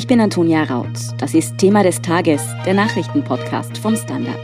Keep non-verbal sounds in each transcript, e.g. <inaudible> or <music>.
Ich bin Antonia Raut. Das ist Thema des Tages, der Nachrichtenpodcast vom Standard.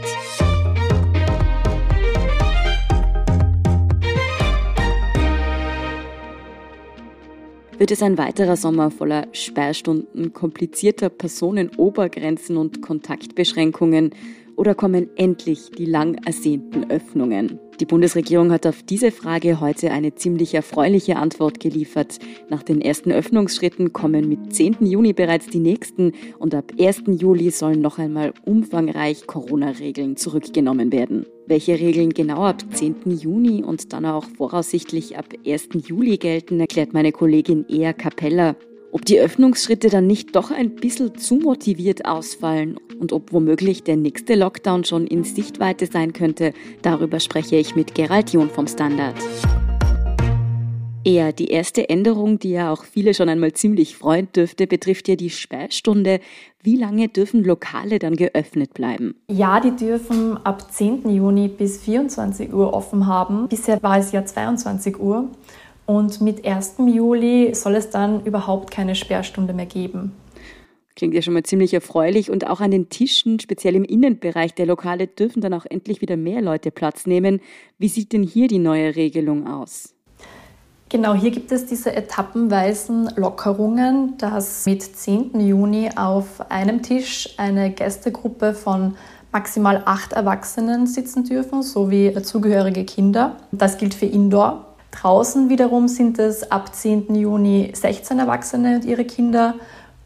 Wird es ein weiterer Sommer voller Sperrstunden, komplizierter Personenobergrenzen und Kontaktbeschränkungen oder kommen endlich die lang ersehnten Öffnungen? Die Bundesregierung hat auf diese Frage heute eine ziemlich erfreuliche Antwort geliefert. Nach den ersten Öffnungsschritten kommen mit 10. Juni bereits die nächsten und ab 1. Juli sollen noch einmal umfangreich Corona-Regeln zurückgenommen werden. Welche Regeln genau ab 10. Juni und dann auch voraussichtlich ab 1. Juli gelten, erklärt meine Kollegin Ea Capella. Ob die Öffnungsschritte dann nicht doch ein bisschen zu motiviert ausfallen und ob womöglich der nächste Lockdown schon in Sichtweite sein könnte, darüber spreche ich mit Gerald John vom Standard. Eher die erste Änderung, die ja auch viele schon einmal ziemlich freuen dürfte, betrifft ja die Sperrstunde. Wie lange dürfen Lokale dann geöffnet bleiben? Ja, die dürfen ab 10. Juni bis 24 Uhr offen haben. Bisher war es ja 22 Uhr. Und mit 1. Juli soll es dann überhaupt keine Sperrstunde mehr geben. Klingt ja schon mal ziemlich erfreulich. Und auch an den Tischen, speziell im Innenbereich der Lokale, dürfen dann auch endlich wieder mehr Leute Platz nehmen. Wie sieht denn hier die neue Regelung aus? Genau, hier gibt es diese etappenweisen Lockerungen, dass mit 10. Juni auf einem Tisch eine Gästegruppe von maximal acht Erwachsenen sitzen dürfen, sowie zugehörige Kinder. Das gilt für Indoor. Draußen wiederum sind es ab 10. Juni 16 Erwachsene und ihre Kinder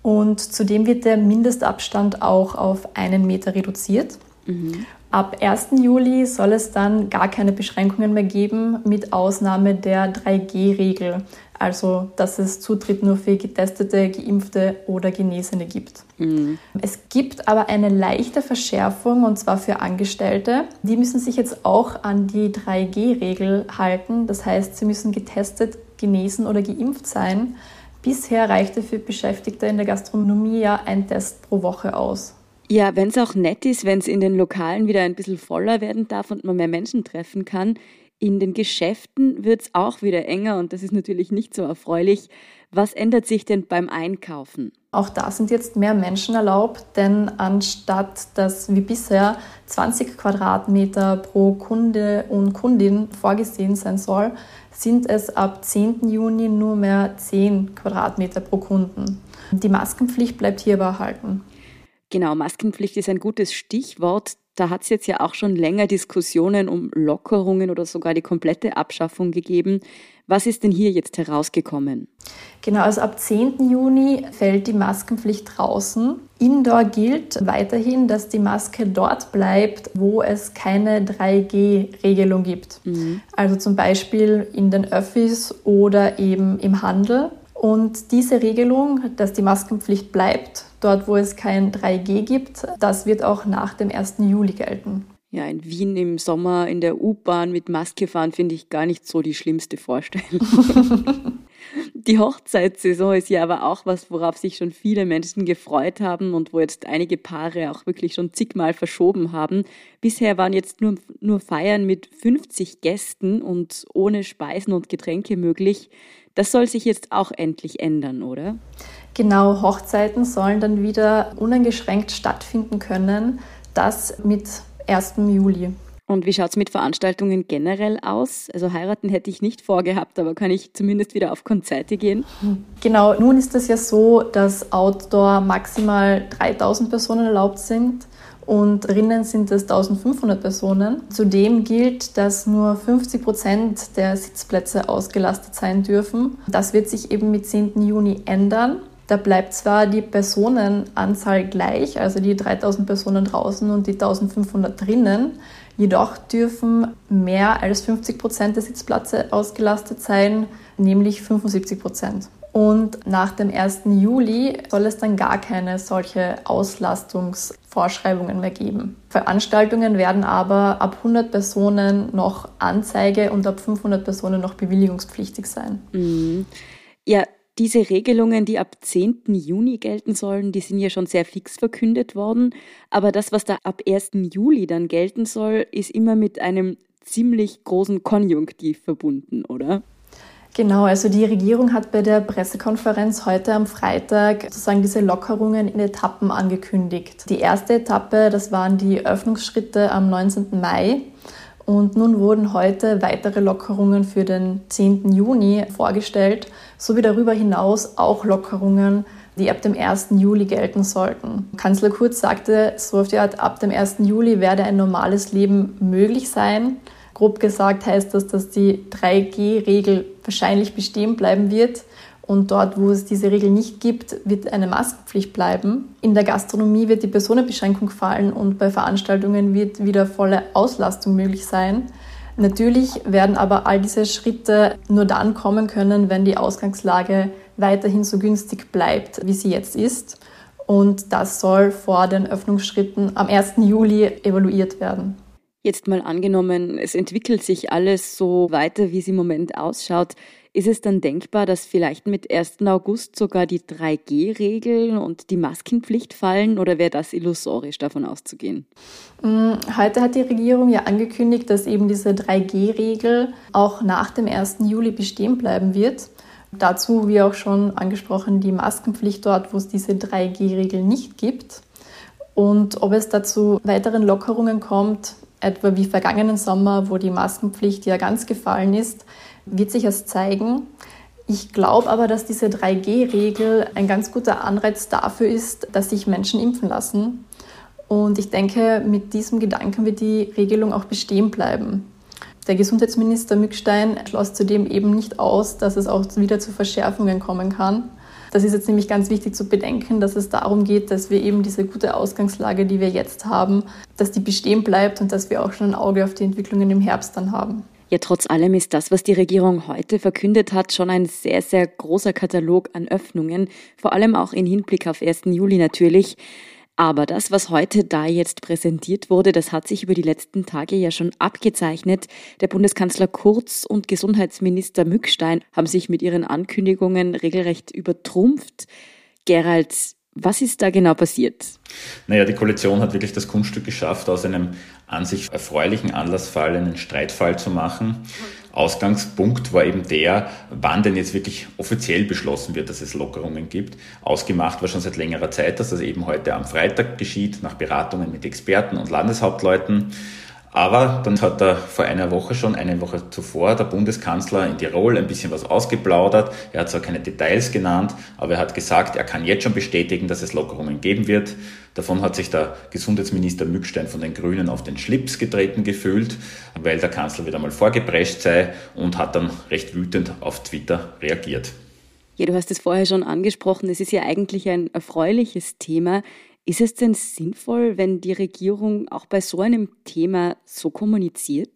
und zudem wird der Mindestabstand auch auf einen Meter reduziert. Mhm. Ab 1. Juli soll es dann gar keine Beschränkungen mehr geben, mit Ausnahme der 3G-Regel. Also, dass es Zutritt nur für Getestete, Geimpfte oder Genesene gibt. Mhm. Es gibt aber eine leichte Verschärfung und zwar für Angestellte. Die müssen sich jetzt auch an die 3G-Regel halten. Das heißt, sie müssen getestet, genesen oder geimpft sein. Bisher reichte für Beschäftigte in der Gastronomie ja ein Test pro Woche aus. Ja, wenn es auch nett ist, wenn es in den Lokalen wieder ein bisschen voller werden darf und man mehr Menschen treffen kann, in den Geschäften wird es auch wieder enger und das ist natürlich nicht so erfreulich. Was ändert sich denn beim Einkaufen? Auch da sind jetzt mehr Menschen erlaubt, denn anstatt dass wie bisher 20 Quadratmeter pro Kunde und Kundin vorgesehen sein soll, sind es ab 10. Juni nur mehr 10 Quadratmeter pro Kunden. Die Maskenpflicht bleibt hier aber erhalten. Genau, Maskenpflicht ist ein gutes Stichwort. Da hat es jetzt ja auch schon länger Diskussionen um Lockerungen oder sogar die komplette Abschaffung gegeben. Was ist denn hier jetzt herausgekommen? Genau, also ab 10. Juni fällt die Maskenpflicht draußen. Indoor gilt weiterhin, dass die Maske dort bleibt, wo es keine 3G-Regelung gibt. Mhm. Also zum Beispiel in den Öffis oder eben im Handel. Und diese Regelung, dass die Maskenpflicht bleibt, dort wo es kein 3G gibt, das wird auch nach dem 1. Juli gelten. Ja, in Wien im Sommer in der U-Bahn mit Maske fahren finde ich gar nicht so die schlimmste Vorstellung. <laughs> die Hochzeitssaison ist ja aber auch was, worauf sich schon viele Menschen gefreut haben und wo jetzt einige Paare auch wirklich schon zigmal verschoben haben. Bisher waren jetzt nur, nur Feiern mit 50 Gästen und ohne Speisen und Getränke möglich. Das soll sich jetzt auch endlich ändern, oder? Genau, Hochzeiten sollen dann wieder uneingeschränkt stattfinden können. Das mit 1. Juli. Und wie schaut es mit Veranstaltungen generell aus? Also heiraten hätte ich nicht vorgehabt, aber kann ich zumindest wieder auf Konzerte gehen? Genau, nun ist es ja so, dass Outdoor maximal 3000 Personen erlaubt sind und drinnen sind es 1500 Personen. Zudem gilt, dass nur 50 Prozent der Sitzplätze ausgelastet sein dürfen. Das wird sich eben mit 10. Juni ändern. Da bleibt zwar die Personenanzahl gleich, also die 3000 Personen draußen und die 1500 drinnen, jedoch dürfen mehr als 50 Prozent der Sitzplätze ausgelastet sein, nämlich 75 Prozent. Und nach dem 1. Juli soll es dann gar keine solche Auslastungsvorschreibungen mehr geben. Veranstaltungen werden aber ab 100 Personen noch Anzeige und ab 500 Personen noch bewilligungspflichtig sein. Mhm. Ja, diese Regelungen, die ab 10. Juni gelten sollen, die sind ja schon sehr fix verkündet worden. Aber das, was da ab 1. Juli dann gelten soll, ist immer mit einem ziemlich großen Konjunktiv verbunden, oder? Genau, also die Regierung hat bei der Pressekonferenz heute am Freitag sozusagen diese Lockerungen in Etappen angekündigt. Die erste Etappe, das waren die Öffnungsschritte am 19. Mai. Und nun wurden heute weitere Lockerungen für den 10. Juni vorgestellt, sowie darüber hinaus auch Lockerungen, die ab dem 1. Juli gelten sollten. Kanzler Kurz sagte so auf die Art, ab dem 1. Juli werde ein normales Leben möglich sein. Grob gesagt heißt das, dass die 3G-Regel wahrscheinlich bestehen bleiben wird. Und dort, wo es diese Regel nicht gibt, wird eine Maskenpflicht bleiben. In der Gastronomie wird die Personenbeschränkung fallen und bei Veranstaltungen wird wieder volle Auslastung möglich sein. Natürlich werden aber all diese Schritte nur dann kommen können, wenn die Ausgangslage weiterhin so günstig bleibt, wie sie jetzt ist. Und das soll vor den Öffnungsschritten am 1. Juli evaluiert werden. Jetzt mal angenommen, es entwickelt sich alles so weiter, wie es im Moment ausschaut. Ist es dann denkbar, dass vielleicht mit 1. August sogar die 3G-Regeln und die Maskenpflicht fallen oder wäre das illusorisch davon auszugehen? Mm, heute hat die Regierung ja angekündigt, dass eben diese 3G-Regel auch nach dem 1. Juli bestehen bleiben wird. Dazu, wie auch schon angesprochen, die Maskenpflicht dort, wo es diese 3G-Regel nicht gibt. Und ob es dazu weiteren Lockerungen kommt, etwa wie vergangenen Sommer, wo die Maskenpflicht ja ganz gefallen ist, wird sich erst zeigen. Ich glaube aber, dass diese 3G-Regel ein ganz guter Anreiz dafür ist, dass sich Menschen impfen lassen. Und ich denke, mit diesem Gedanken wird die Regelung auch bestehen bleiben. Der Gesundheitsminister Mückstein schloss zudem eben nicht aus, dass es auch wieder zu Verschärfungen kommen kann. Das ist jetzt nämlich ganz wichtig zu bedenken, dass es darum geht, dass wir eben diese gute Ausgangslage, die wir jetzt haben, dass die bestehen bleibt und dass wir auch schon ein Auge auf die Entwicklungen im Herbst dann haben. Ja, trotz allem ist das, was die Regierung heute verkündet hat, schon ein sehr, sehr großer Katalog an Öffnungen, vor allem auch in Hinblick auf 1. Juli natürlich. Aber das, was heute da jetzt präsentiert wurde, das hat sich über die letzten Tage ja schon abgezeichnet. Der Bundeskanzler Kurz und Gesundheitsminister Mückstein haben sich mit ihren Ankündigungen regelrecht übertrumpft. Gerald, was ist da genau passiert? Naja, die Koalition hat wirklich das Kunststück geschafft, aus einem an sich erfreulichen Anlassfall einen Streitfall zu machen. Ausgangspunkt war eben der, wann denn jetzt wirklich offiziell beschlossen wird, dass es Lockerungen gibt. Ausgemacht war schon seit längerer Zeit, dass das eben heute am Freitag geschieht, nach Beratungen mit Experten und Landeshauptleuten. Aber dann hat er vor einer Woche schon, eine Woche zuvor, der Bundeskanzler in Tirol ein bisschen was ausgeplaudert. Er hat zwar keine Details genannt, aber er hat gesagt, er kann jetzt schon bestätigen, dass es Lockerungen geben wird. Davon hat sich der Gesundheitsminister Mückstein von den Grünen auf den Schlips getreten gefühlt, weil der Kanzler wieder mal vorgeprescht sei und hat dann recht wütend auf Twitter reagiert. Ja, du hast es vorher schon angesprochen, es ist ja eigentlich ein erfreuliches Thema. Ist es denn sinnvoll, wenn die Regierung auch bei so einem Thema so kommuniziert?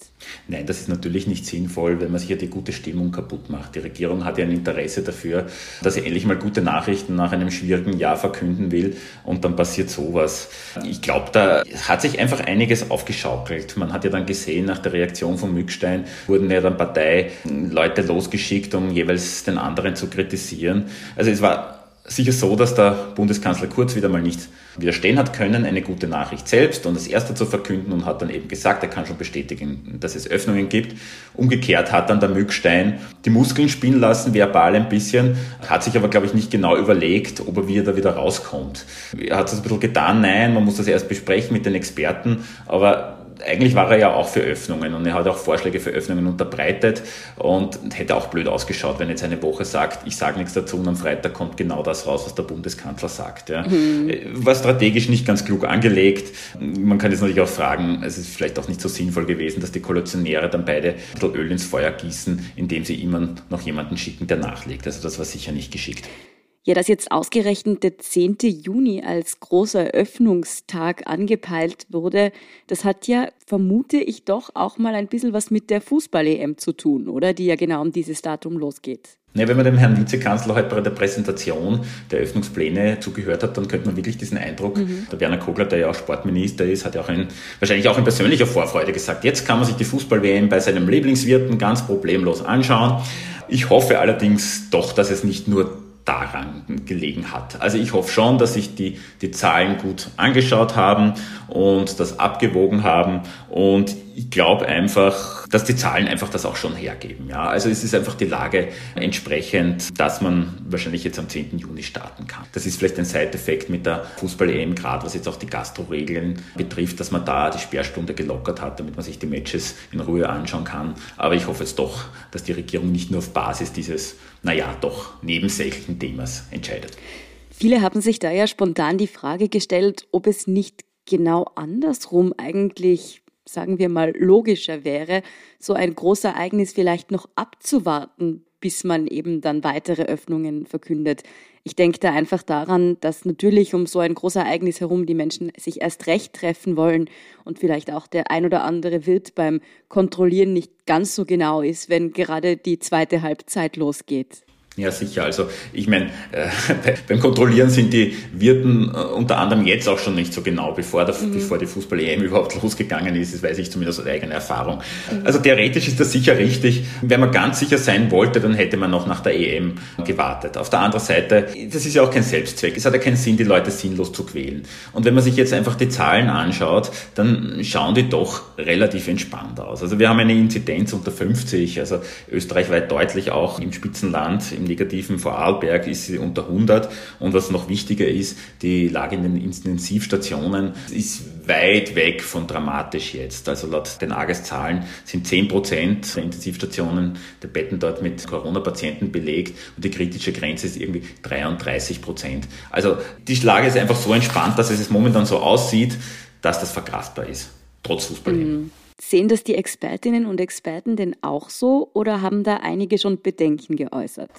Nein, das ist natürlich nicht sinnvoll, wenn man sich ja die gute Stimmung kaputt macht. Die Regierung hat ja ein Interesse dafür, dass sie endlich mal gute Nachrichten nach einem schwierigen Jahr verkünden will und dann passiert sowas. Ich glaube, da hat sich einfach einiges aufgeschaukelt. Man hat ja dann gesehen, nach der Reaktion von Mückstein wurden ja dann Parteileute losgeschickt, um jeweils den anderen zu kritisieren. Also es war sicher so, dass der Bundeskanzler Kurz wieder mal nicht widerstehen hat können, eine gute Nachricht selbst und das erste zu verkünden und hat dann eben gesagt, er kann schon bestätigen, dass es Öffnungen gibt. Umgekehrt hat dann der Mückstein die Muskeln spielen lassen, verbal ein bisschen, hat sich aber, glaube ich, nicht genau überlegt, ob er wieder, wieder rauskommt. Er hat es ein bisschen getan, nein, man muss das erst besprechen mit den Experten, aber eigentlich war er ja auch für Öffnungen und er hat auch Vorschläge für Öffnungen unterbreitet und hätte auch blöd ausgeschaut, wenn jetzt eine Woche sagt, ich sage nichts dazu und am Freitag kommt genau das raus, was der Bundeskanzler sagt. Ja. Mhm. War strategisch nicht ganz klug angelegt. Man kann jetzt natürlich auch fragen, es ist vielleicht auch nicht so sinnvoll gewesen, dass die Koalitionäre dann beide ein bisschen Öl ins Feuer gießen, indem sie immer noch jemanden schicken, der nachlegt. Also das war sicher nicht geschickt. Ja, dass jetzt ausgerechnet der 10. Juni als großer Öffnungstag angepeilt wurde, das hat ja, vermute ich doch, auch mal ein bisschen was mit der Fußball-EM zu tun, oder? Die ja genau um dieses Datum losgeht. Ja, wenn man dem Herrn Vizekanzler heute bei der Präsentation der Öffnungspläne zugehört hat, dann könnte man wirklich diesen Eindruck, mhm. der Werner Kogler, der ja auch Sportminister ist, hat ja auch in, wahrscheinlich auch in persönlicher Vorfreude gesagt, jetzt kann man sich die Fußball-WM bei seinem Lieblingswirten ganz problemlos anschauen. Ich hoffe allerdings doch, dass es nicht nur daran gelegen hat. Also ich hoffe schon, dass sich die, die Zahlen gut angeschaut haben und das abgewogen haben und ich glaube einfach, dass die Zahlen einfach das auch schon hergeben. Ja, also es ist einfach die Lage entsprechend, dass man wahrscheinlich jetzt am 10. Juni starten kann. Das ist vielleicht ein Side-Effekt mit der Fußball-EM, gerade was jetzt auch die Gastro-Regeln betrifft, dass man da die Sperrstunde gelockert hat, damit man sich die Matches in Ruhe anschauen kann. Aber ich hoffe jetzt doch, dass die Regierung nicht nur auf Basis dieses, naja, doch nebensächlichen Themas entscheidet. Viele haben sich da ja spontan die Frage gestellt, ob es nicht genau andersrum eigentlich sagen wir mal, logischer wäre, so ein Großereignis vielleicht noch abzuwarten, bis man eben dann weitere Öffnungen verkündet. Ich denke da einfach daran, dass natürlich um so ein Großereignis herum die Menschen sich erst recht treffen wollen und vielleicht auch der ein oder andere Wirt beim Kontrollieren nicht ganz so genau ist, wenn gerade die zweite Halbzeit losgeht. Ja, sicher. Also ich meine, äh, <laughs> beim Kontrollieren sind die Wirten äh, unter anderem jetzt auch schon nicht so genau, bevor, der, mhm. bevor die Fußball-EM <laughs> überhaupt losgegangen ist. Das weiß ich zumindest aus eigener Erfahrung. Mhm. Also theoretisch ist das sicher richtig. Wenn man ganz sicher sein wollte, dann hätte man noch nach der EM gewartet. Auf der anderen Seite, das ist ja auch kein Selbstzweck. Es hat ja keinen Sinn, die Leute sinnlos zu quälen. Und wenn man sich jetzt einfach die Zahlen anschaut, dann schauen die doch relativ entspannt aus. Also wir haben eine Inzidenz unter 50, also österreichweit deutlich auch im Spitzenland, im Negativen Vorarlberg ist sie unter 100. Und was noch wichtiger ist, die Lage in den Intensivstationen ist weit weg von dramatisch jetzt. Also laut den AGES-Zahlen sind 10 Prozent der Intensivstationen der Betten dort mit Corona-Patienten belegt und die kritische Grenze ist irgendwie 33 Prozent. Also die Lage ist einfach so entspannt, dass es momentan so aussieht, dass das verkraftbar ist, trotz Fußball. Mhm. Sehen das die Expertinnen und Experten denn auch so oder haben da einige schon Bedenken geäußert?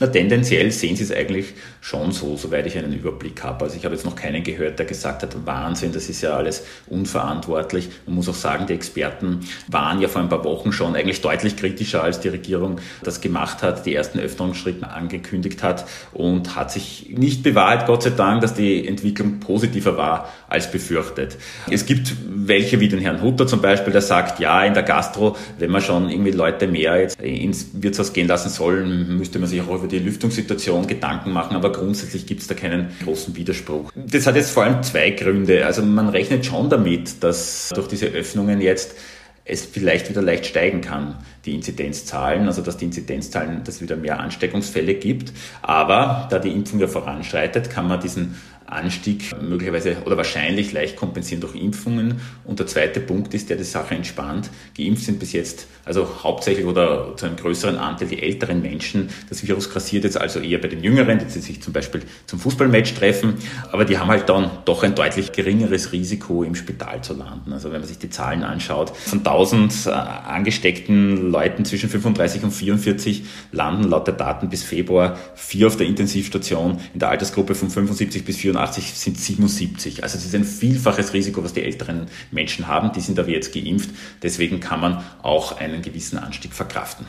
Na, tendenziell sehen sie es eigentlich schon so, soweit ich einen Überblick habe. Also ich habe jetzt noch keinen gehört, der gesagt hat, Wahnsinn, das ist ja alles unverantwortlich. Man muss auch sagen, die Experten waren ja vor ein paar Wochen schon eigentlich deutlich kritischer, als die Regierung das gemacht hat, die ersten Öffnungsschritte angekündigt hat und hat sich nicht bewahrt, Gott sei Dank, dass die Entwicklung positiver war als befürchtet. Es gibt welche wie den Herrn Hutter zum Beispiel, der sagt, ja, in der Gastro, wenn man schon irgendwie Leute mehr jetzt ins Wirtshaus gehen lassen sollen, müsste man sich auch über die Lüftungssituation Gedanken machen, aber grundsätzlich gibt es da keinen großen Widerspruch. Das hat jetzt vor allem zwei Gründe. Also man rechnet schon damit, dass durch diese Öffnungen jetzt es vielleicht wieder leicht steigen kann, die Inzidenzzahlen, also dass die Inzidenzzahlen, dass es wieder mehr Ansteckungsfälle gibt. Aber da die Impfung ja voranschreitet, kann man diesen Anstieg möglicherweise oder wahrscheinlich leicht kompensieren durch Impfungen. Und der zweite Punkt ist, der die Sache entspannt. Geimpft sind bis jetzt also hauptsächlich oder zu einem größeren Anteil die älteren Menschen. Das Virus grassiert jetzt also eher bei den Jüngeren, die sich zum Beispiel zum Fußballmatch treffen. Aber die haben halt dann doch ein deutlich geringeres Risiko, im Spital zu landen. Also wenn man sich die Zahlen anschaut, von 1000 äh, angesteckten Leuten zwischen 35 und 44 landen laut der Daten bis Februar vier auf der Intensivstation. In der Altersgruppe von 75 bis 84 85 sind 77. Also es ist ein vielfaches Risiko, was die älteren Menschen haben. Die sind aber jetzt geimpft. Deswegen kann man auch einen gewissen Anstieg verkraften.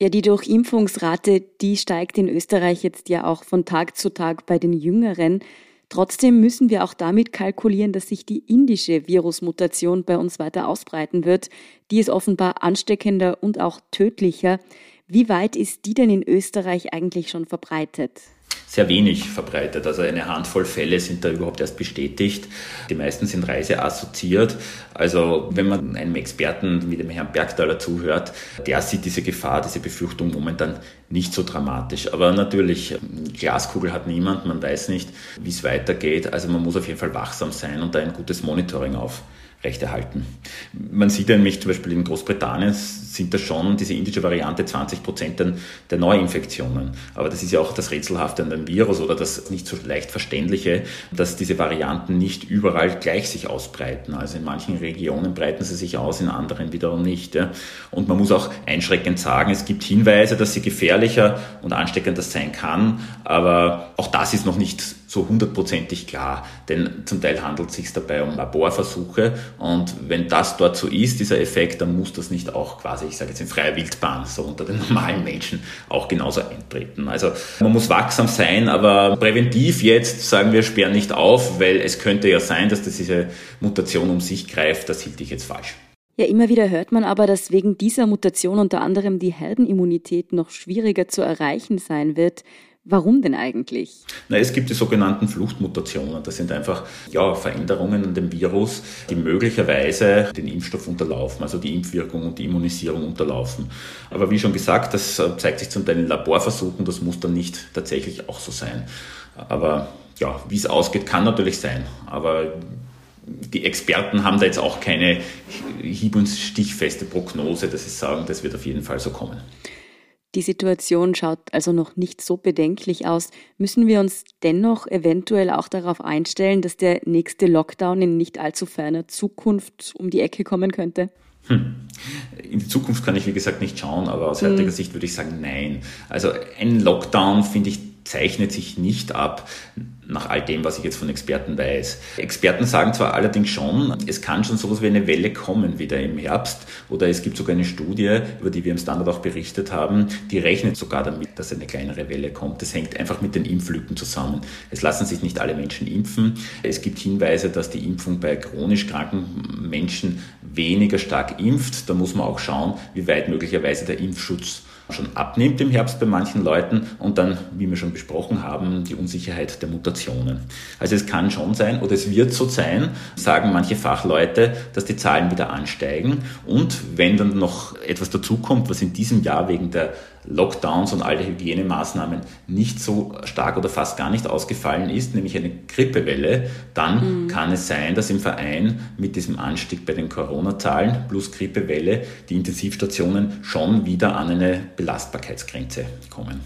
Ja, die Durchimpfungsrate, die steigt in Österreich jetzt ja auch von Tag zu Tag bei den Jüngeren. Trotzdem müssen wir auch damit kalkulieren, dass sich die indische Virusmutation bei uns weiter ausbreiten wird. Die ist offenbar ansteckender und auch tödlicher. Wie weit ist die denn in Österreich eigentlich schon verbreitet? Sehr wenig verbreitet. Also eine Handvoll Fälle sind da überhaupt erst bestätigt. Die meisten sind reiseassoziiert. Also wenn man einem Experten wie dem Herrn Bergtaler zuhört, der sieht diese Gefahr, diese Befürchtung momentan nicht so dramatisch. Aber natürlich, Glaskugel hat niemand, man weiß nicht, wie es weitergeht. Also man muss auf jeden Fall wachsam sein und da ein gutes Monitoring auf rechterhalten. Man sieht nämlich zum Beispiel in Großbritannien sind da schon diese indische Variante 20 Prozent der Neuinfektionen. Aber das ist ja auch das Rätselhafte an dem Virus oder das nicht so leicht verständliche, dass diese Varianten nicht überall gleich sich ausbreiten. Also in manchen Regionen breiten sie sich aus, in anderen wiederum nicht. Und man muss auch einschreckend sagen, es gibt Hinweise, dass sie gefährlicher und ansteckender sein kann, aber auch das ist noch nicht so hundertprozentig klar, denn zum Teil handelt es sich dabei um Laborversuche und wenn das dort so ist, dieser Effekt, dann muss das nicht auch quasi, ich sage jetzt in freier Wildbahn, so unter den <laughs> normalen Menschen auch genauso eintreten. Also man muss wachsam sein, aber präventiv jetzt sagen wir, sperren nicht auf, weil es könnte ja sein, dass das diese Mutation um sich greift, das hielt ich jetzt falsch. Ja, immer wieder hört man aber, dass wegen dieser Mutation unter anderem die Herdenimmunität noch schwieriger zu erreichen sein wird. Warum denn eigentlich? Na, es gibt die sogenannten Fluchtmutationen. Das sind einfach ja, Veränderungen an dem Virus, die möglicherweise den Impfstoff unterlaufen, also die Impfwirkung und die Immunisierung unterlaufen. Aber wie schon gesagt, das äh, zeigt sich zum Teil in Laborversuchen, das muss dann nicht tatsächlich auch so sein. Aber ja, wie es ausgeht, kann natürlich sein. Aber die Experten haben da jetzt auch keine hieb- und stichfeste Prognose, dass sie sagen, das wird auf jeden Fall so kommen. Die Situation schaut also noch nicht so bedenklich aus. Müssen wir uns dennoch eventuell auch darauf einstellen, dass der nächste Lockdown in nicht allzu ferner Zukunft um die Ecke kommen könnte? Hm. In die Zukunft kann ich, wie gesagt, nicht schauen, aber aus heutiger hm. Sicht würde ich sagen, nein. Also ein Lockdown, finde ich, zeichnet sich nicht ab nach all dem, was ich jetzt von Experten weiß. Experten sagen zwar allerdings schon, es kann schon sowas wie eine Welle kommen wieder im Herbst oder es gibt sogar eine Studie, über die wir im Standard auch berichtet haben, die rechnet sogar damit, dass eine kleinere Welle kommt. Das hängt einfach mit den Impflücken zusammen. Es lassen sich nicht alle Menschen impfen. Es gibt Hinweise, dass die Impfung bei chronisch kranken Menschen weniger stark impft. Da muss man auch schauen, wie weit möglicherweise der Impfschutz schon abnimmt im Herbst bei manchen Leuten und dann, wie wir schon besprochen haben, die Unsicherheit der Mutationen. Also es kann schon sein oder es wird so sein, sagen manche Fachleute, dass die Zahlen wieder ansteigen und wenn dann noch etwas dazukommt, was in diesem Jahr wegen der Lockdowns und alle Hygienemaßnahmen nicht so stark oder fast gar nicht ausgefallen ist, nämlich eine Grippewelle, dann mhm. kann es sein, dass im Verein mit diesem Anstieg bei den Corona-Zahlen plus Grippewelle die Intensivstationen schon wieder an eine Belastbarkeitsgrenze kommen.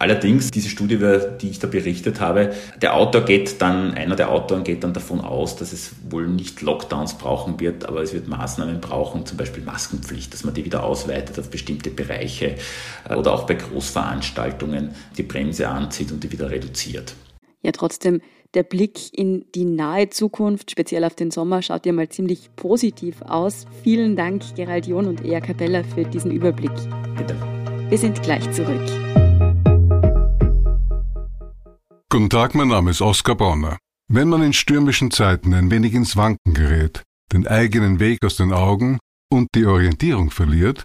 Allerdings, diese Studie, über die ich da berichtet habe, der Autor geht dann, einer der Autoren geht dann davon aus, dass es wohl nicht Lockdowns brauchen wird, aber es wird Maßnahmen brauchen, zum Beispiel Maskenpflicht, dass man die wieder ausweitet auf bestimmte Bereiche äh, oder auch bei Großveranstaltungen die Bremse anzieht und die wieder reduziert. Ja, trotzdem, der Blick in die nahe Zukunft, speziell auf den Sommer, schaut ja mal ziemlich positiv aus. Vielen Dank, Gerald John und Ea Capella, für diesen Überblick. Bitte. Wir sind gleich zurück. Guten Tag, mein Name ist Oskar Bonner. Wenn man in stürmischen Zeiten ein wenig ins Wanken gerät, den eigenen Weg aus den Augen und die Orientierung verliert,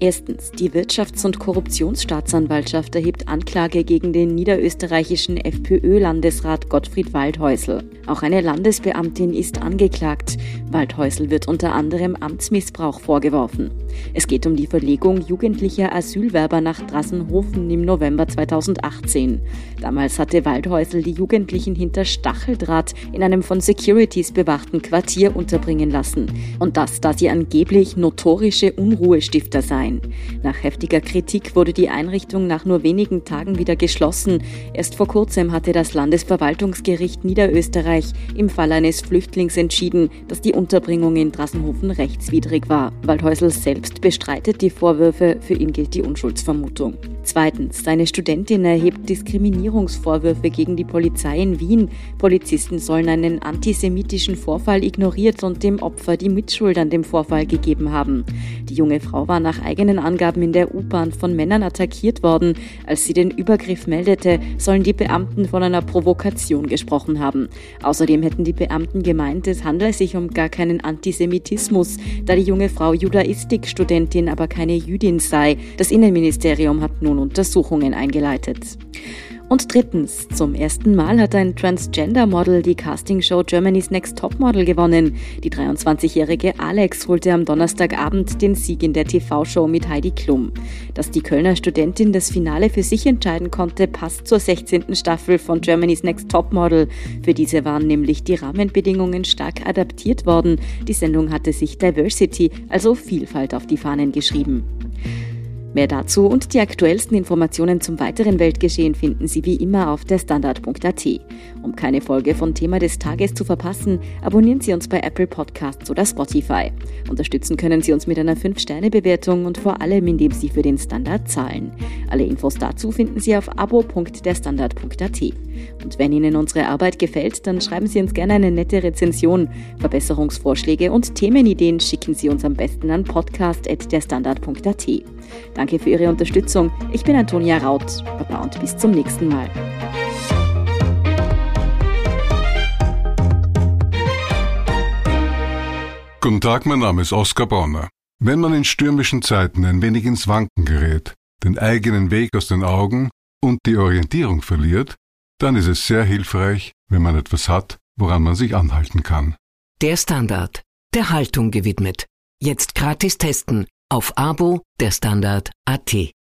Erstens, die Wirtschafts- und Korruptionsstaatsanwaltschaft erhebt Anklage gegen den niederösterreichischen FPÖ-Landesrat Gottfried Waldhäusl. Auch eine Landesbeamtin ist angeklagt. Waldhäusl wird unter anderem Amtsmissbrauch vorgeworfen. Es geht um die Verlegung jugendlicher Asylwerber nach Drassenhofen im November 2018. Damals hatte Waldhäusl die Jugendlichen hinter Stacheldraht in einem von Securities bewachten Quartier unterbringen lassen. Und das, da sie angeblich notorische Unruhestifter seien sein. Nach heftiger Kritik wurde die Einrichtung nach nur wenigen Tagen wieder geschlossen. Erst vor kurzem hatte das Landesverwaltungsgericht Niederösterreich im Fall eines Flüchtlings entschieden, dass die Unterbringung in Drassenhofen rechtswidrig war. Waldhäusl selbst bestreitet die Vorwürfe, für ihn gilt die Unschuldsvermutung. Zweitens, seine Studentin erhebt Diskriminierungsvorwürfe gegen die Polizei in Wien. Polizisten sollen einen antisemitischen Vorfall ignoriert und dem Opfer die Mitschuld an dem Vorfall gegeben haben. Die junge Frau war nach eigenen Angaben in der U-Bahn von Männern attackiert worden. Als sie den Übergriff meldete, sollen die Beamten von einer Provokation gesprochen haben. Außerdem hätten die Beamten gemeint, es handle sich um gar keinen Antisemitismus, da die junge Frau Judaistik-Studentin aber keine Jüdin sei. Das Innenministerium hat nun Untersuchungen eingeleitet. Und drittens, zum ersten Mal hat ein Transgender-Model die Castingshow Germany's Next Topmodel gewonnen. Die 23-jährige Alex holte am Donnerstagabend den Sieg in der TV-Show mit Heidi Klum. Dass die Kölner Studentin das Finale für sich entscheiden konnte, passt zur 16. Staffel von Germany's Next Topmodel. Für diese waren nämlich die Rahmenbedingungen stark adaptiert worden. Die Sendung hatte sich Diversity, also Vielfalt, auf die Fahnen geschrieben. Mehr dazu und die aktuellsten Informationen zum weiteren Weltgeschehen finden Sie wie immer auf der Standard.at. Um keine Folge von Thema des Tages zu verpassen, abonnieren Sie uns bei Apple Podcasts oder Spotify. Unterstützen können Sie uns mit einer 5-Sterne-Bewertung und vor allem, indem Sie für den Standard zahlen. Alle Infos dazu finden Sie auf abo.derstandard.at. Und wenn Ihnen unsere Arbeit gefällt, dann schreiben Sie uns gerne eine nette Rezension. Verbesserungsvorschläge und Themenideen schicken Sie uns am besten an podcast.derstandard.at. Danke für Ihre Unterstützung. Ich bin Antonia Raut. Baba und bis zum nächsten Mal. Guten Tag, mein Name ist Oskar Bonner. Wenn man in stürmischen Zeiten ein wenig ins Wanken gerät, den eigenen Weg aus den Augen und die Orientierung verliert, dann ist es sehr hilfreich, wenn man etwas hat, woran man sich anhalten kann. Der Standard, der Haltung gewidmet. Jetzt gratis testen auf Abo der Standard.at.